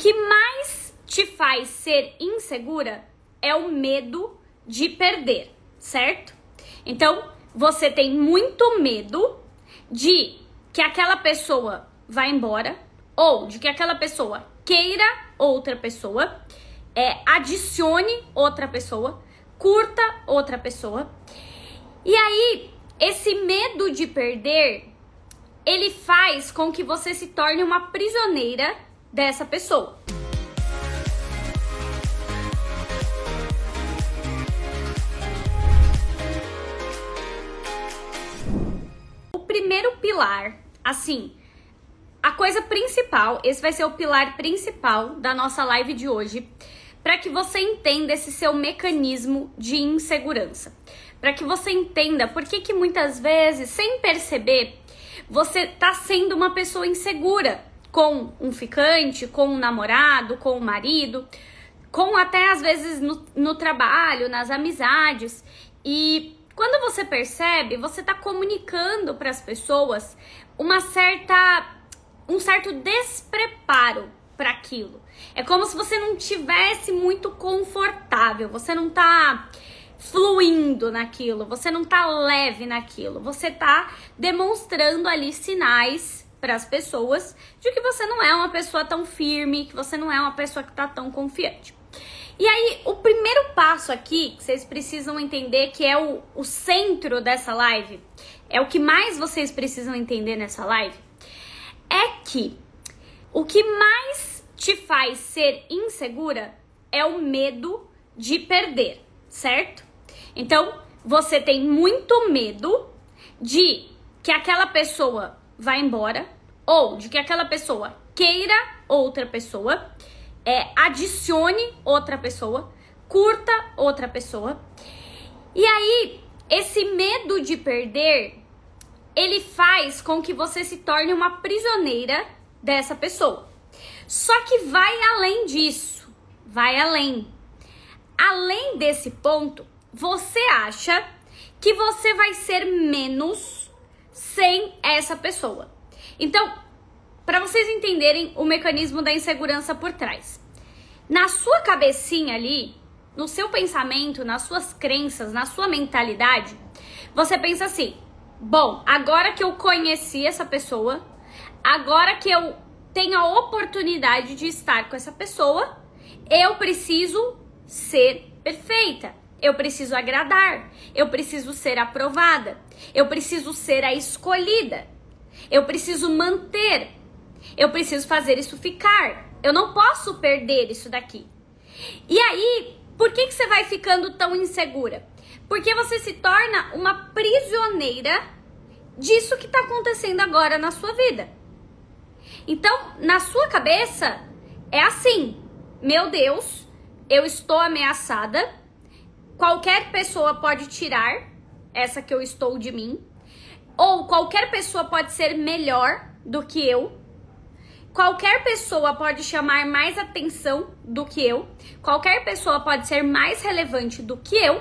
que mais te faz ser insegura é o medo de perder, certo? Então, você tem muito medo de que aquela pessoa vá embora ou de que aquela pessoa queira outra pessoa, é, adicione outra pessoa, curta outra pessoa. E aí, esse medo de perder, ele faz com que você se torne uma prisioneira dessa pessoa. O primeiro pilar, assim, a coisa principal, esse vai ser o pilar principal da nossa live de hoje, para que você entenda esse seu mecanismo de insegurança. Para que você entenda por que, que muitas vezes, sem perceber, você tá sendo uma pessoa insegura com um ficante, com um namorado, com um marido, com até às vezes no, no trabalho, nas amizades. E quando você percebe, você tá comunicando para as pessoas uma certa um certo despreparo para aquilo. É como se você não tivesse muito confortável, você não tá fluindo naquilo, você não tá leve naquilo, você tá demonstrando ali sinais para as pessoas de que você não é uma pessoa tão firme, que você não é uma pessoa que tá tão confiante. E aí, o primeiro passo aqui, que vocês precisam entender, que é o, o centro dessa live, é o que mais vocês precisam entender nessa live, é que o que mais te faz ser insegura é o medo de perder, certo? Então, você tem muito medo de que aquela pessoa vá embora ou de que aquela pessoa queira outra pessoa, é, adicione outra pessoa, curta outra pessoa. E aí, esse medo de perder ele faz com que você se torne uma prisioneira dessa pessoa. Só que vai além disso, vai além. Além desse ponto, você acha que você vai ser menos sem essa pessoa. Então, para vocês entenderem o mecanismo da insegurança por trás. Na sua cabecinha ali, no seu pensamento, nas suas crenças, na sua mentalidade, você pensa assim: bom, agora que eu conheci essa pessoa, agora que eu tenho a oportunidade de estar com essa pessoa, eu preciso ser perfeita. Eu preciso agradar, eu preciso ser aprovada, eu preciso ser a escolhida, eu preciso manter, eu preciso fazer isso ficar. Eu não posso perder isso daqui. E aí, por que, que você vai ficando tão insegura? Porque você se torna uma prisioneira disso que está acontecendo agora na sua vida. Então, na sua cabeça, é assim: meu Deus, eu estou ameaçada. Qualquer pessoa pode tirar essa que eu estou de mim. Ou qualquer pessoa pode ser melhor do que eu. Qualquer pessoa pode chamar mais atenção do que eu. Qualquer pessoa pode ser mais relevante do que eu.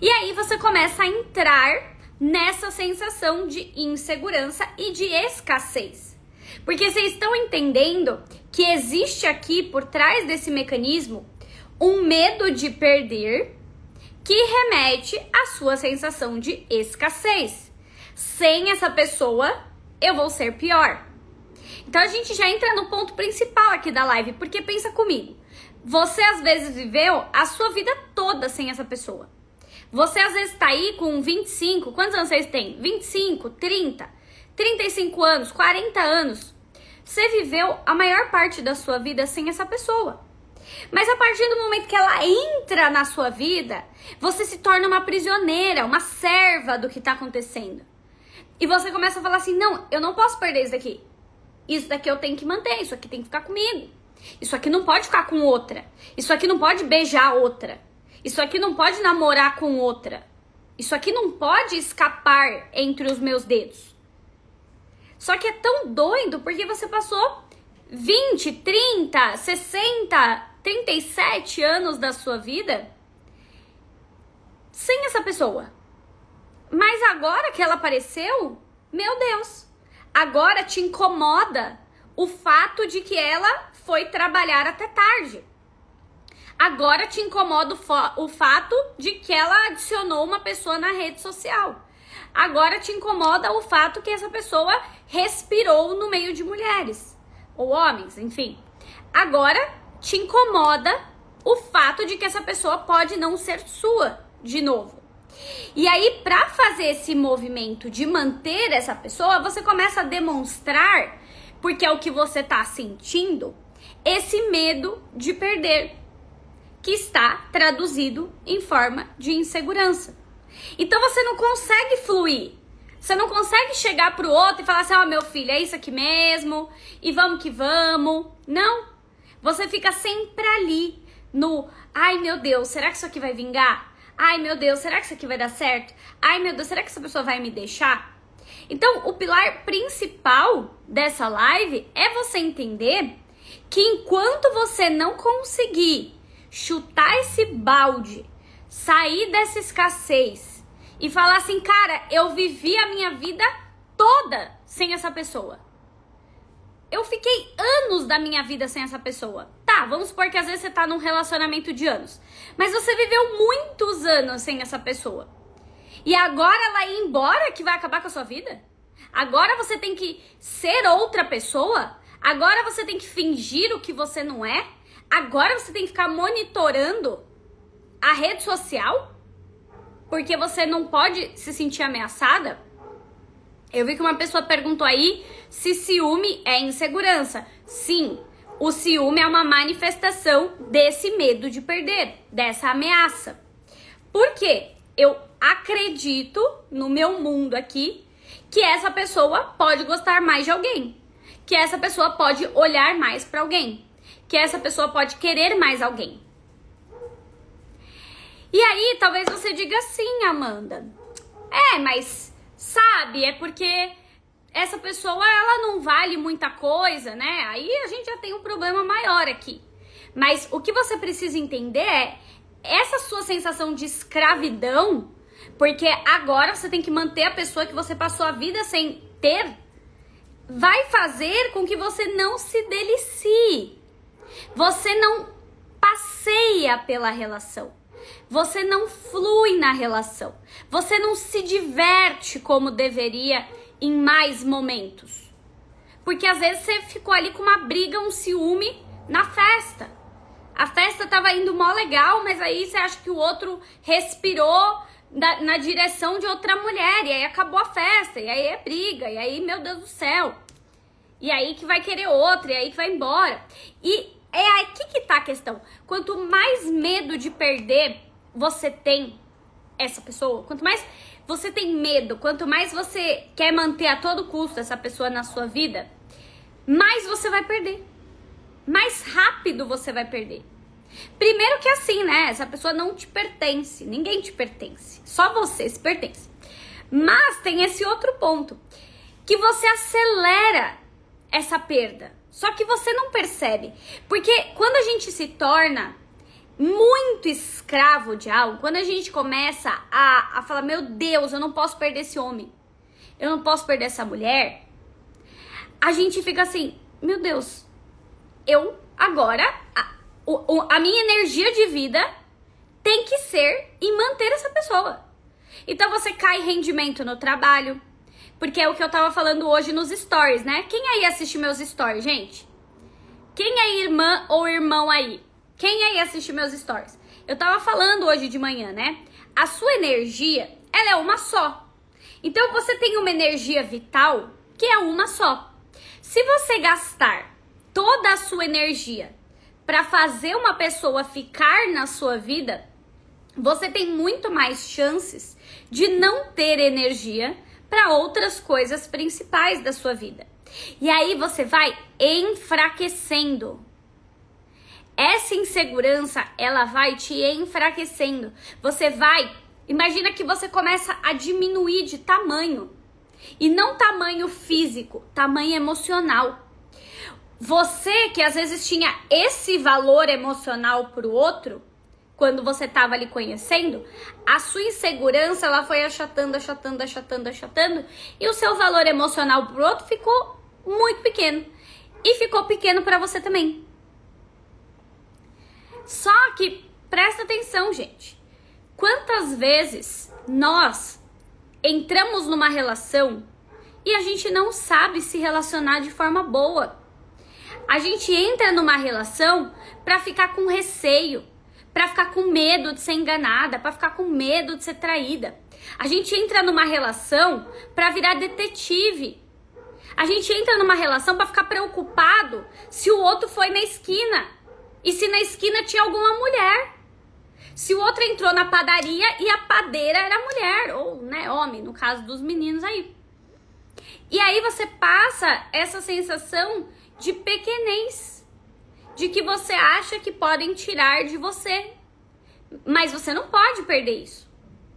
E aí você começa a entrar nessa sensação de insegurança e de escassez. Porque vocês estão entendendo que existe aqui por trás desse mecanismo um medo de perder que remete à sua sensação de escassez. Sem essa pessoa, eu vou ser pior. Então a gente já entra no ponto principal aqui da live, porque pensa comigo. Você às vezes viveu a sua vida toda sem essa pessoa. Você às vezes tá aí com 25, quantos anos vocês têm? 25, 30, 35 anos, 40 anos. Você viveu a maior parte da sua vida sem essa pessoa. Mas a partir do momento que ela entra na sua vida, você se torna uma prisioneira, uma serva do que tá acontecendo. E você começa a falar assim: não, eu não posso perder isso daqui. Isso daqui eu tenho que manter, isso aqui tem que ficar comigo. Isso aqui não pode ficar com outra. Isso aqui não pode beijar outra. Isso aqui não pode namorar com outra. Isso aqui não pode escapar entre os meus dedos. Só que é tão doido porque você passou 20, 30, 60, 37 anos da sua vida sem essa pessoa. Mas agora que ela apareceu, meu Deus, agora te incomoda o fato de que ela foi trabalhar até tarde. Agora te incomoda o, o fato de que ela adicionou uma pessoa na rede social. Agora te incomoda o fato que essa pessoa respirou no meio de mulheres ou homens, enfim. Agora te incomoda o fato de que essa pessoa pode não ser sua de novo. E aí, para fazer esse movimento de manter essa pessoa, você começa a demonstrar, porque é o que você tá sentindo, esse medo de perder, que está traduzido em forma de insegurança. Então você não consegue fluir. Você não consegue chegar pro outro e falar assim: "Ó, oh, meu filho, é isso aqui mesmo, e vamos que vamos". Não. Você fica sempre ali no: "Ai, meu Deus, será que isso aqui vai vingar? Ai, meu Deus, será que isso aqui vai dar certo? Ai, meu Deus, será que essa pessoa vai me deixar?" Então, o pilar principal dessa live é você entender que enquanto você não conseguir chutar esse balde, sair dessa escassez e falar assim, cara, eu vivi a minha vida toda sem essa pessoa. Eu fiquei anos da minha vida sem essa pessoa. Tá, vamos supor que às vezes você tá num relacionamento de anos. Mas você viveu muitos anos sem essa pessoa. E agora ela ir embora que vai acabar com a sua vida? Agora você tem que ser outra pessoa? Agora você tem que fingir o que você não é? Agora você tem que ficar monitorando a rede social porque você não pode se sentir ameaçada. Eu vi que uma pessoa perguntou aí se ciúme é insegurança. Sim, o ciúme é uma manifestação desse medo de perder, dessa ameaça. Por quê? Eu acredito no meu mundo aqui que essa pessoa pode gostar mais de alguém, que essa pessoa pode olhar mais para alguém, que essa pessoa pode querer mais alguém. E aí, talvez você diga sim, Amanda. É, mas sabe, é porque essa pessoa ela não vale muita coisa, né? Aí a gente já tem um problema maior aqui. Mas o que você precisa entender é essa sua sensação de escravidão, porque agora você tem que manter a pessoa que você passou a vida sem ter, vai fazer com que você não se delicie. Você não passeia pela relação. Você não flui na relação. Você não se diverte como deveria em mais momentos. Porque às vezes você ficou ali com uma briga, um ciúme na festa. A festa tava indo mó legal, mas aí você acha que o outro respirou na, na, direção de outra mulher, e aí acabou a festa, e aí é briga, e aí, meu Deus do céu. E aí que vai querer outra, e aí que vai embora. E é aqui que tá a questão. Quanto mais medo de perder você tem essa pessoa, quanto mais você tem medo, quanto mais você quer manter a todo custo essa pessoa na sua vida, mais você vai perder. Mais rápido você vai perder. Primeiro que assim, né? Essa pessoa não te pertence, ninguém te pertence, só você se pertence. Mas tem esse outro ponto, que você acelera essa perda. Só que você não percebe. Porque quando a gente se torna muito escravo de algo, quando a gente começa a, a falar, meu Deus, eu não posso perder esse homem, eu não posso perder essa mulher, a gente fica assim, meu Deus, eu agora, a, o, a minha energia de vida tem que ser em manter essa pessoa. Então você cai rendimento no trabalho, porque é o que eu tava falando hoje nos stories, né? Quem aí assiste meus stories, gente? Quem é irmã ou irmão aí? Quem aí assiste meus stories? Eu tava falando hoje de manhã, né? A sua energia, ela é uma só. Então você tem uma energia vital que é uma só. Se você gastar toda a sua energia para fazer uma pessoa ficar na sua vida, você tem muito mais chances de não ter energia para outras coisas principais da sua vida. E aí você vai enfraquecendo. Essa insegurança, ela vai te enfraquecendo. Você vai, imagina que você começa a diminuir de tamanho. E não tamanho físico, tamanho emocional. Você que às vezes tinha esse valor emocional pro outro, quando você estava ali conhecendo, a sua insegurança ela foi achatando, achatando, achatando, achatando, e o seu valor emocional pro outro ficou muito pequeno. E ficou pequeno para você também. que presta atenção, gente. Quantas vezes nós entramos numa relação e a gente não sabe se relacionar de forma boa? A gente entra numa relação para ficar com receio, para ficar com medo de ser enganada, para ficar com medo de ser traída. A gente entra numa relação para virar detetive. A gente entra numa relação para ficar preocupado se o outro foi na esquina e se na esquina tinha alguma mulher. Se o outro entrou na padaria e a padeira era mulher, ou né, homem, no caso dos meninos aí. E aí você passa essa sensação de pequenez, de que você acha que podem tirar de você. Mas você não pode perder isso.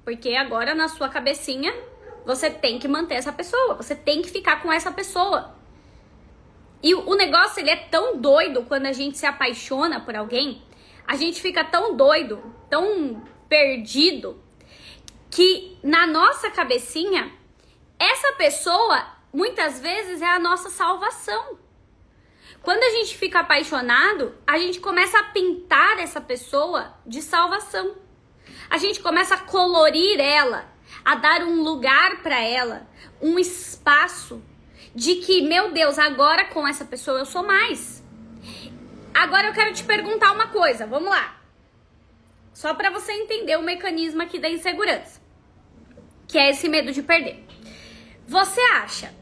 Porque agora na sua cabecinha você tem que manter essa pessoa, você tem que ficar com essa pessoa. E o negócio ele é tão doido quando a gente se apaixona por alguém, a gente fica tão doido, tão perdido, que na nossa cabecinha, essa pessoa muitas vezes é a nossa salvação. Quando a gente fica apaixonado, a gente começa a pintar essa pessoa de salvação. A gente começa a colorir ela, a dar um lugar para ela, um espaço de que, meu Deus, agora com essa pessoa eu sou mais. Agora eu quero te perguntar uma coisa, vamos lá. Só para você entender o mecanismo aqui da insegurança, que é esse medo de perder. Você acha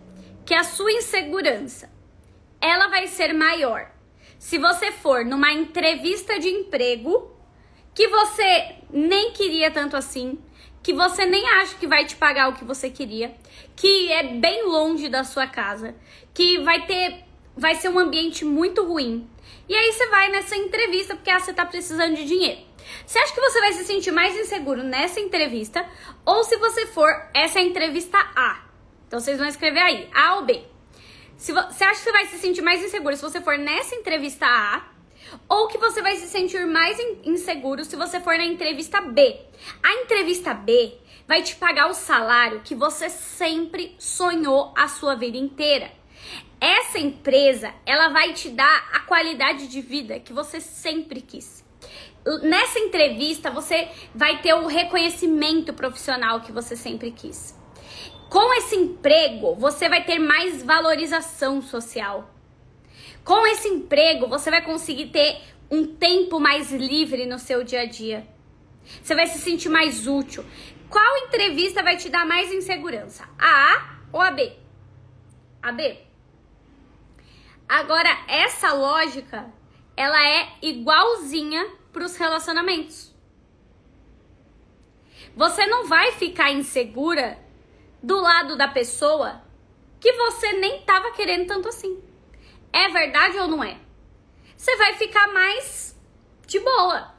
que a sua insegurança ela vai ser maior se você for numa entrevista de emprego que você nem queria tanto assim, que você nem acha que vai te pagar o que você queria, que é bem longe da sua casa, que vai ter vai ser um ambiente muito ruim. E aí você vai nessa entrevista porque ah, você tá precisando de dinheiro. Você acha que você vai se sentir mais inseguro nessa entrevista ou se você for essa entrevista A? Então vocês vão escrever aí, A ou B. Se você acha que você vai se sentir mais inseguro se você for nessa entrevista A, ou que você vai se sentir mais inseguro se você for na entrevista B. A entrevista B vai te pagar o salário que você sempre sonhou a sua vida inteira. Essa empresa, ela vai te dar a qualidade de vida que você sempre quis. Nessa entrevista, você vai ter o reconhecimento profissional que você sempre quis. Com esse emprego, você vai ter mais valorização social. Com esse emprego, você vai conseguir ter um tempo mais livre no seu dia a dia. Você vai se sentir mais útil. Qual entrevista vai te dar mais insegurança? A A ou a B? A B. Agora, essa lógica, ela é igualzinha para os relacionamentos. Você não vai ficar insegura do lado da pessoa que você nem tava querendo tanto assim. É verdade ou não é? Você vai ficar mais de boa.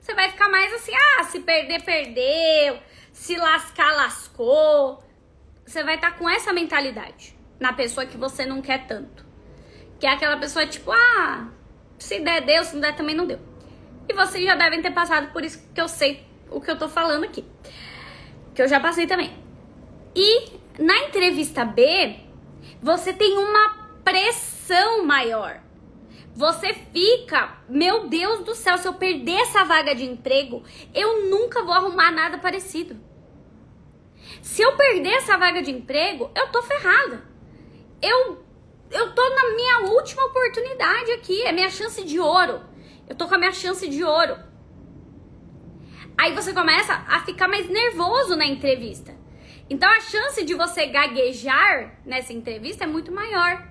Você vai ficar mais assim, ah, se perder, perdeu. Se lascar, lascou. Você vai estar tá com essa mentalidade na pessoa que você não quer tanto. Que é aquela pessoa tipo, ah, se der, deu, se não der, também não deu. E vocês já devem ter passado por isso que eu sei o que eu tô falando aqui. Que eu já passei também. E na entrevista B, você tem uma pressão maior. Você fica, meu Deus do céu, se eu perder essa vaga de emprego, eu nunca vou arrumar nada parecido. Se eu perder essa vaga de emprego, eu tô ferrada. Eu eu tô na minha última oportunidade aqui, é minha chance de ouro. Eu tô com a minha chance de ouro. Aí você começa a ficar mais nervoso na entrevista. Então a chance de você gaguejar nessa entrevista é muito maior.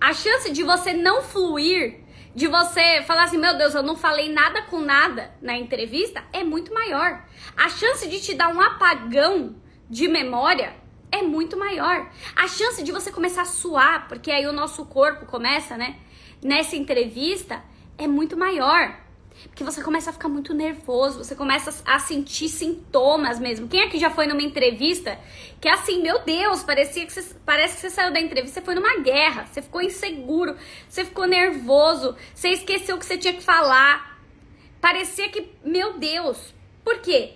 A chance de você não fluir, de você falar assim, meu Deus, eu não falei nada com nada na entrevista, é muito maior. A chance de te dar um apagão de memória é muito maior. A chance de você começar a suar, porque aí o nosso corpo começa, né? Nessa entrevista, é muito maior. Porque você começa a ficar muito nervoso, você começa a sentir sintomas mesmo. Quem aqui já foi numa entrevista que é assim, meu Deus, parecia que você, parece que você saiu da entrevista, você foi numa guerra, você ficou inseguro, você ficou nervoso, você esqueceu o que você tinha que falar. Parecia que, meu Deus, por quê?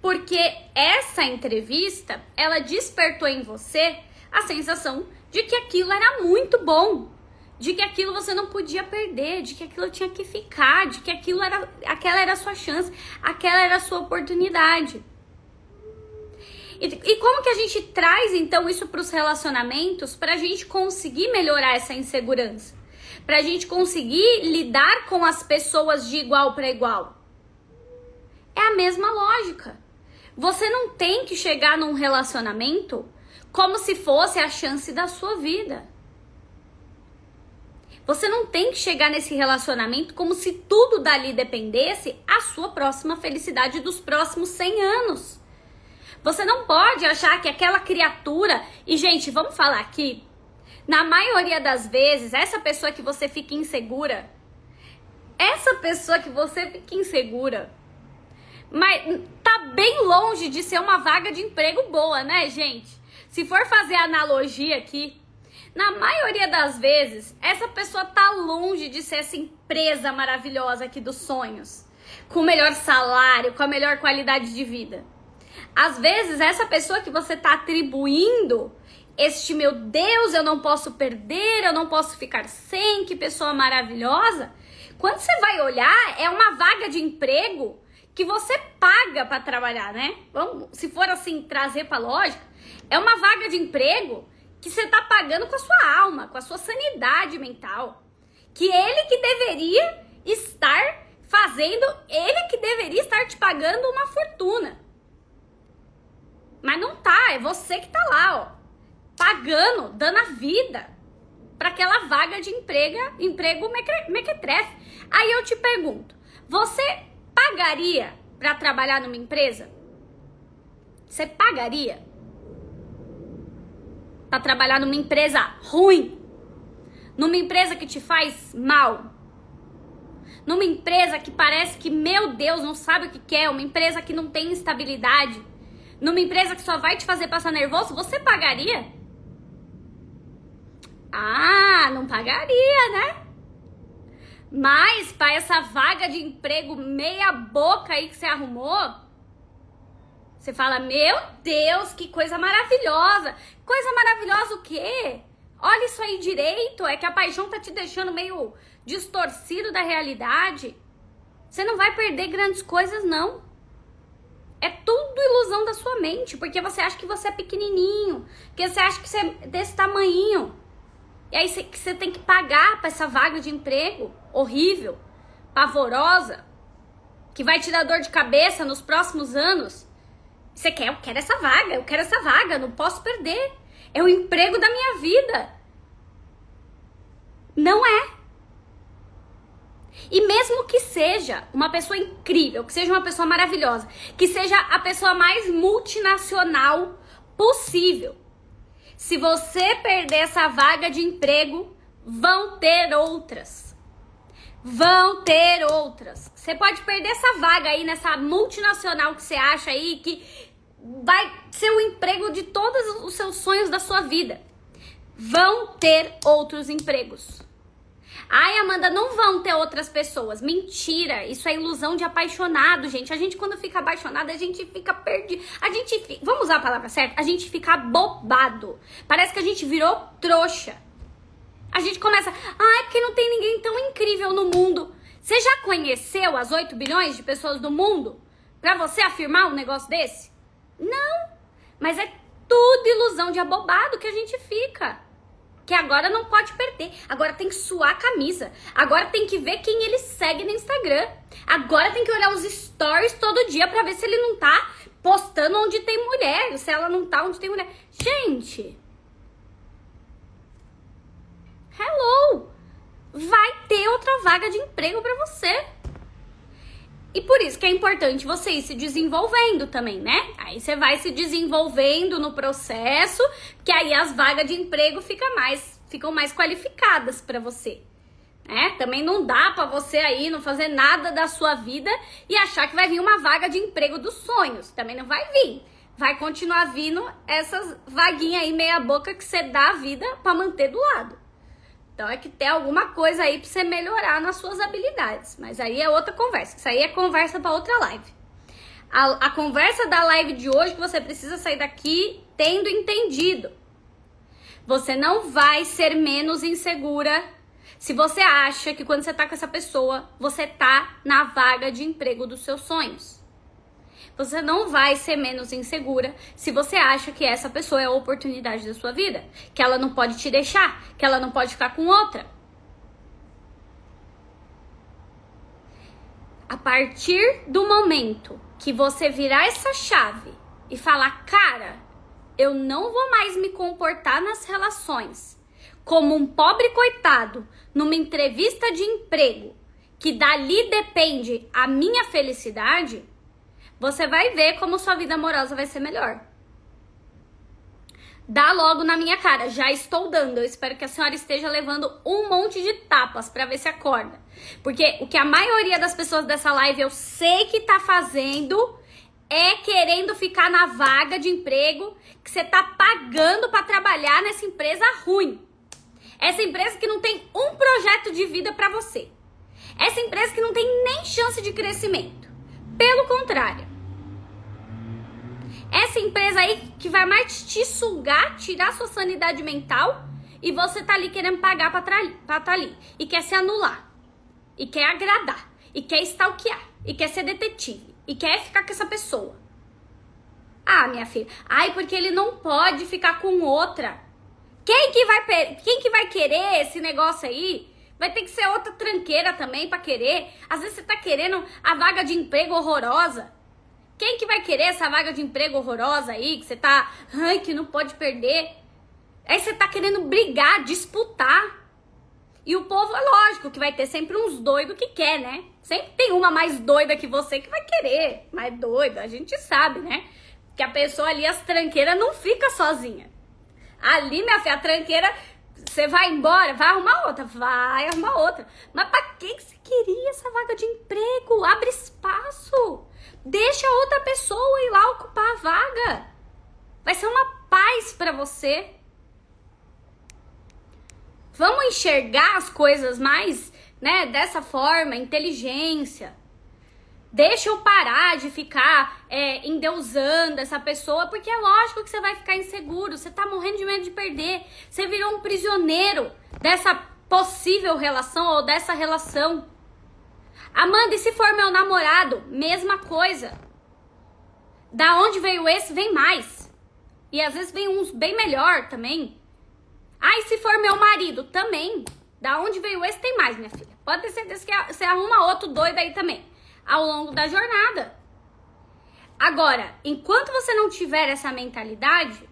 Porque essa entrevista, ela despertou em você a sensação de que aquilo era muito bom, de que aquilo você não podia perder, de que aquilo tinha que ficar, de que aquilo era, aquela era a sua chance, aquela era a sua oportunidade. E, e como que a gente traz então isso para os relacionamentos para a gente conseguir melhorar essa insegurança? Para a gente conseguir lidar com as pessoas de igual para igual? É a mesma lógica. Você não tem que chegar num relacionamento como se fosse a chance da sua vida. Você não tem que chegar nesse relacionamento como se tudo dali dependesse a sua próxima felicidade dos próximos 100 anos. Você não pode achar que aquela criatura. E, gente, vamos falar aqui. Na maioria das vezes, essa pessoa que você fica insegura. Essa pessoa que você fica insegura. Mas tá bem longe de ser uma vaga de emprego boa, né, gente? Se for fazer analogia aqui, na maioria das vezes, essa pessoa tá longe de ser essa empresa maravilhosa aqui dos sonhos, com o melhor salário, com a melhor qualidade de vida. Às vezes, essa pessoa que você tá atribuindo este meu Deus, eu não posso perder, eu não posso ficar sem, que pessoa maravilhosa. Quando você vai olhar, é uma vaga de emprego que você paga para trabalhar, né? Vamos, se for assim trazer para lógica, é uma vaga de emprego que você está pagando com a sua alma, com a sua sanidade mental. Que ele que deveria estar fazendo, ele que deveria estar te pagando uma fortuna. Mas não tá, é você que tá lá, ó, pagando, dando a vida para aquela vaga de emprego, emprego mequetrefe. Aí eu te pergunto, você pagaria para trabalhar numa empresa? Você pagaria? Para trabalhar numa empresa ruim, numa empresa que te faz mal, numa empresa que parece que, meu Deus, não sabe o que quer, uma empresa que não tem estabilidade, numa empresa que só vai te fazer passar nervoso, você pagaria? Ah, não pagaria, né? Mas para essa vaga de emprego meia boca aí que você arrumou, você fala, meu Deus, que coisa maravilhosa. Coisa maravilhosa o quê? Olha isso aí direito. É que a paixão tá te deixando meio distorcido da realidade. Você não vai perder grandes coisas, não. É tudo ilusão da sua mente, porque você acha que você é pequenininho, que você acha que você é desse tamanho. E aí você, você tem que pagar para essa vaga de emprego horrível, pavorosa, que vai te dar dor de cabeça nos próximos anos. Você quer? Eu quero essa vaga, eu quero essa vaga, não posso perder. É o emprego da minha vida. Não é. E mesmo que seja uma pessoa incrível, que seja uma pessoa maravilhosa, que seja a pessoa mais multinacional possível, se você perder essa vaga de emprego, vão ter outras. Vão ter outras. Você pode perder essa vaga aí nessa multinacional que você acha aí que vai ser o emprego de todos os seus sonhos da sua vida. Vão ter outros empregos. Ai, Amanda, não vão ter outras pessoas. Mentira, isso é ilusão de apaixonado, gente. A gente, quando fica apaixonado, a gente fica perdido. A gente, vamos usar a palavra certa? A gente fica bobado. Parece que a gente virou trouxa. A gente começa, ai, porque não tem ninguém tão incrível no mundo. Você já conheceu as 8 bilhões de pessoas do mundo para você afirmar um negócio desse? Não, mas é tudo ilusão de abobado que a gente fica. Que agora não pode perder. Agora tem que suar a camisa. Agora tem que ver quem ele segue no Instagram. Agora tem que olhar os stories todo dia para ver se ele não tá postando onde tem mulher, se ela não tá onde tem mulher. Gente. Hello. Vai ter outra vaga de emprego para você. E por isso que é importante você ir se desenvolvendo também, né? Aí você vai se desenvolvendo no processo, que aí as vagas de emprego ficam mais, ficam mais qualificadas para você. Né? Também não dá para você aí não fazer nada da sua vida e achar que vai vir uma vaga de emprego dos sonhos. Também não vai vir. Vai continuar vindo essas vaguinhas aí meia boca que você dá a vida para manter do lado. Então é que tem alguma coisa aí pra você melhorar nas suas habilidades. Mas aí é outra conversa. Isso aí é conversa para outra live. A, a conversa da live de hoje que você precisa sair daqui tendo entendido. Você não vai ser menos insegura Se você acha que quando você tá com essa pessoa, você tá na vaga de emprego dos seus sonhos. Você não vai ser menos insegura se você acha que essa pessoa é a oportunidade da sua vida, que ela não pode te deixar, que ela não pode ficar com outra. A partir do momento que você virar essa chave e falar, cara, eu não vou mais me comportar nas relações como um pobre coitado numa entrevista de emprego que dali depende a minha felicidade, você vai ver como sua vida amorosa vai ser melhor. Dá logo na minha cara, já estou dando. Eu espero que a senhora esteja levando um monte de tapas para ver se acorda. Porque o que a maioria das pessoas dessa live eu sei que tá fazendo é querendo ficar na vaga de emprego que você tá pagando para trabalhar nessa empresa ruim. Essa empresa que não tem um projeto de vida para você. Essa empresa que não tem nem chance de crescimento. Pelo contrário. Essa empresa aí que vai mais te sugar, tirar sua sanidade mental e você tá ali querendo pagar pra estar tá ali. E quer se anular. E quer agradar. E quer stalkear. E quer ser detetive. E quer ficar com essa pessoa. Ah, minha filha. Ai, porque ele não pode ficar com outra. Quem que vai, quem que vai querer esse negócio aí? Vai ter que ser outra tranqueira também para querer. Às vezes você tá querendo a vaga de emprego horrorosa. Quem que vai querer essa vaga de emprego horrorosa aí que você tá, ai, que não pode perder? Aí você tá querendo brigar, disputar. E o povo, é lógico, que vai ter sempre uns doidos que quer, né? Sempre tem uma mais doida que você que vai querer. Mais doida, a gente sabe, né? Que a pessoa ali, as tranqueiras, não fica sozinha. Ali, minha filha, a tranqueira, você vai embora, vai arrumar outra, vai arrumar outra. Mas pra que você queria essa vaga de emprego? Abre espaço. Deixa outra pessoa ir lá ocupar a vaga. Vai ser uma paz para você. Vamos enxergar as coisas mais, né, dessa forma, inteligência. Deixa eu parar de ficar é, endeusando essa pessoa, porque é lógico que você vai ficar inseguro, você tá morrendo de medo de perder. Você virou um prisioneiro dessa possível relação ou dessa relação. Amanda, e se for meu namorado? Mesma coisa. Da onde veio esse, vem mais. E às vezes vem uns bem melhor também. Ah, e se for meu marido? Também. Da onde veio esse, tem mais, minha filha. Pode ter certeza que você arruma outro doido aí também ao longo da jornada. Agora, enquanto você não tiver essa mentalidade,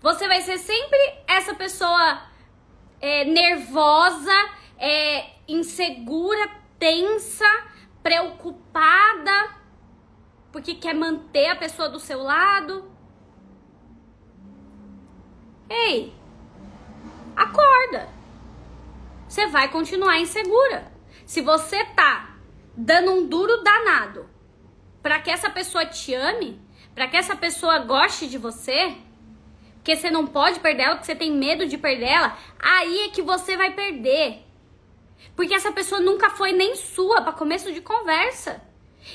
você vai ser sempre essa pessoa é, nervosa, é, insegura, tensa, preocupada, porque quer manter a pessoa do seu lado. Ei, acorda. Você vai continuar insegura. Se você tá dando um duro danado para que essa pessoa te ame, para que essa pessoa goste de você, porque você não pode perder ela, porque você tem medo de perder ela, aí é que você vai perder. Porque essa pessoa nunca foi nem sua para começo de conversa.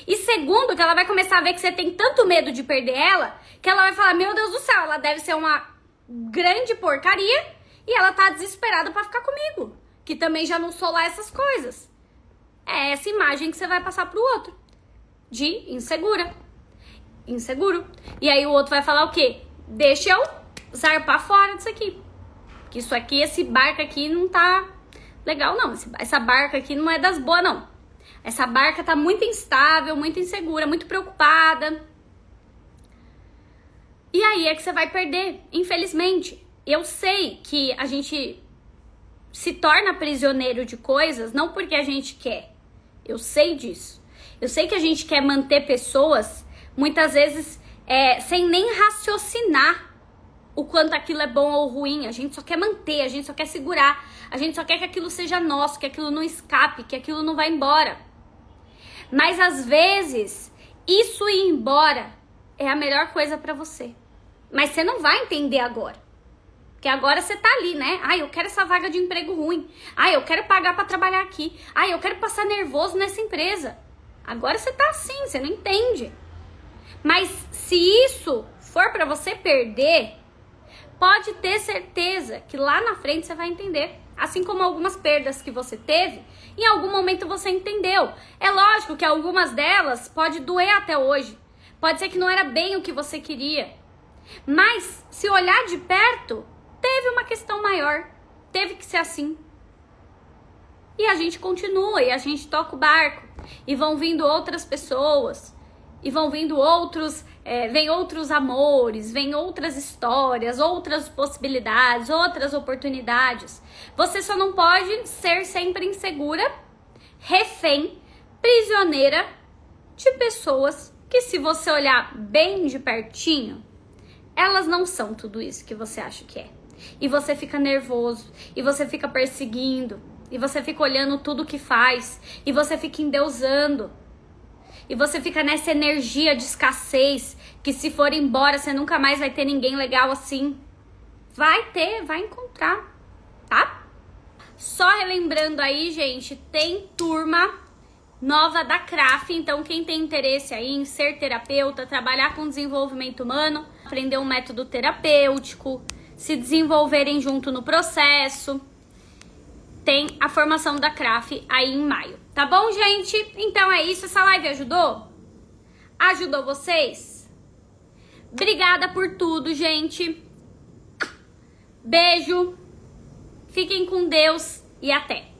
E segundo, que ela vai começar a ver que você tem tanto medo de perder ela, que ela vai falar: "Meu Deus do céu, ela deve ser uma grande porcaria e ela tá desesperada para ficar comigo, que também já não sou lá essas coisas" é essa imagem que você vai passar pro outro. De insegura. Inseguro. E aí o outro vai falar o quê? Deixa eu zarpar fora disso aqui. Que isso aqui, esse barco aqui não tá legal, não. Essa barca aqui não é das boas, não. Essa barca tá muito instável, muito insegura, muito preocupada. E aí é que você vai perder, infelizmente. Eu sei que a gente se torna prisioneiro de coisas não porque a gente quer, eu sei disso. Eu sei que a gente quer manter pessoas, muitas vezes, é, sem nem raciocinar o quanto aquilo é bom ou ruim. A gente só quer manter, a gente só quer segurar. A gente só quer que aquilo seja nosso, que aquilo não escape, que aquilo não vá embora. Mas às vezes, isso ir embora é a melhor coisa para você. Mas você não vai entender agora. Que agora você tá ali, né? Ai, eu quero essa vaga de emprego ruim. Ai, eu quero pagar para trabalhar aqui. Ai, eu quero passar nervoso nessa empresa. Agora você tá assim, você não entende. Mas se isso for para você perder, pode ter certeza que lá na frente você vai entender. Assim como algumas perdas que você teve, em algum momento você entendeu. É lógico que algumas delas pode doer até hoje. Pode ser que não era bem o que você queria. Mas se olhar de perto, teve uma questão maior. Teve que ser assim. E a gente continua e a gente toca o barco. E vão vindo outras pessoas. E vão vindo outros, é, vem outros amores, vem outras histórias, outras possibilidades, outras oportunidades. Você só não pode ser sempre insegura, refém, prisioneira de pessoas que, se você olhar bem de pertinho, elas não são tudo isso que você acha que é. E você fica nervoso, e você fica perseguindo, e você fica olhando tudo que faz, e você fica endeusando. E você fica nessa energia de escassez, que se for embora você nunca mais vai ter ninguém legal assim. Vai ter, vai encontrar, tá? Só relembrando aí, gente, tem turma nova da CRAF, então quem tem interesse aí em ser terapeuta, trabalhar com desenvolvimento humano, aprender um método terapêutico, se desenvolverem junto no processo, tem a formação da CRAF aí em maio. Tá bom, gente? Então é isso. Essa live ajudou? Ajudou vocês? Obrigada por tudo, gente. Beijo. Fiquem com Deus e até.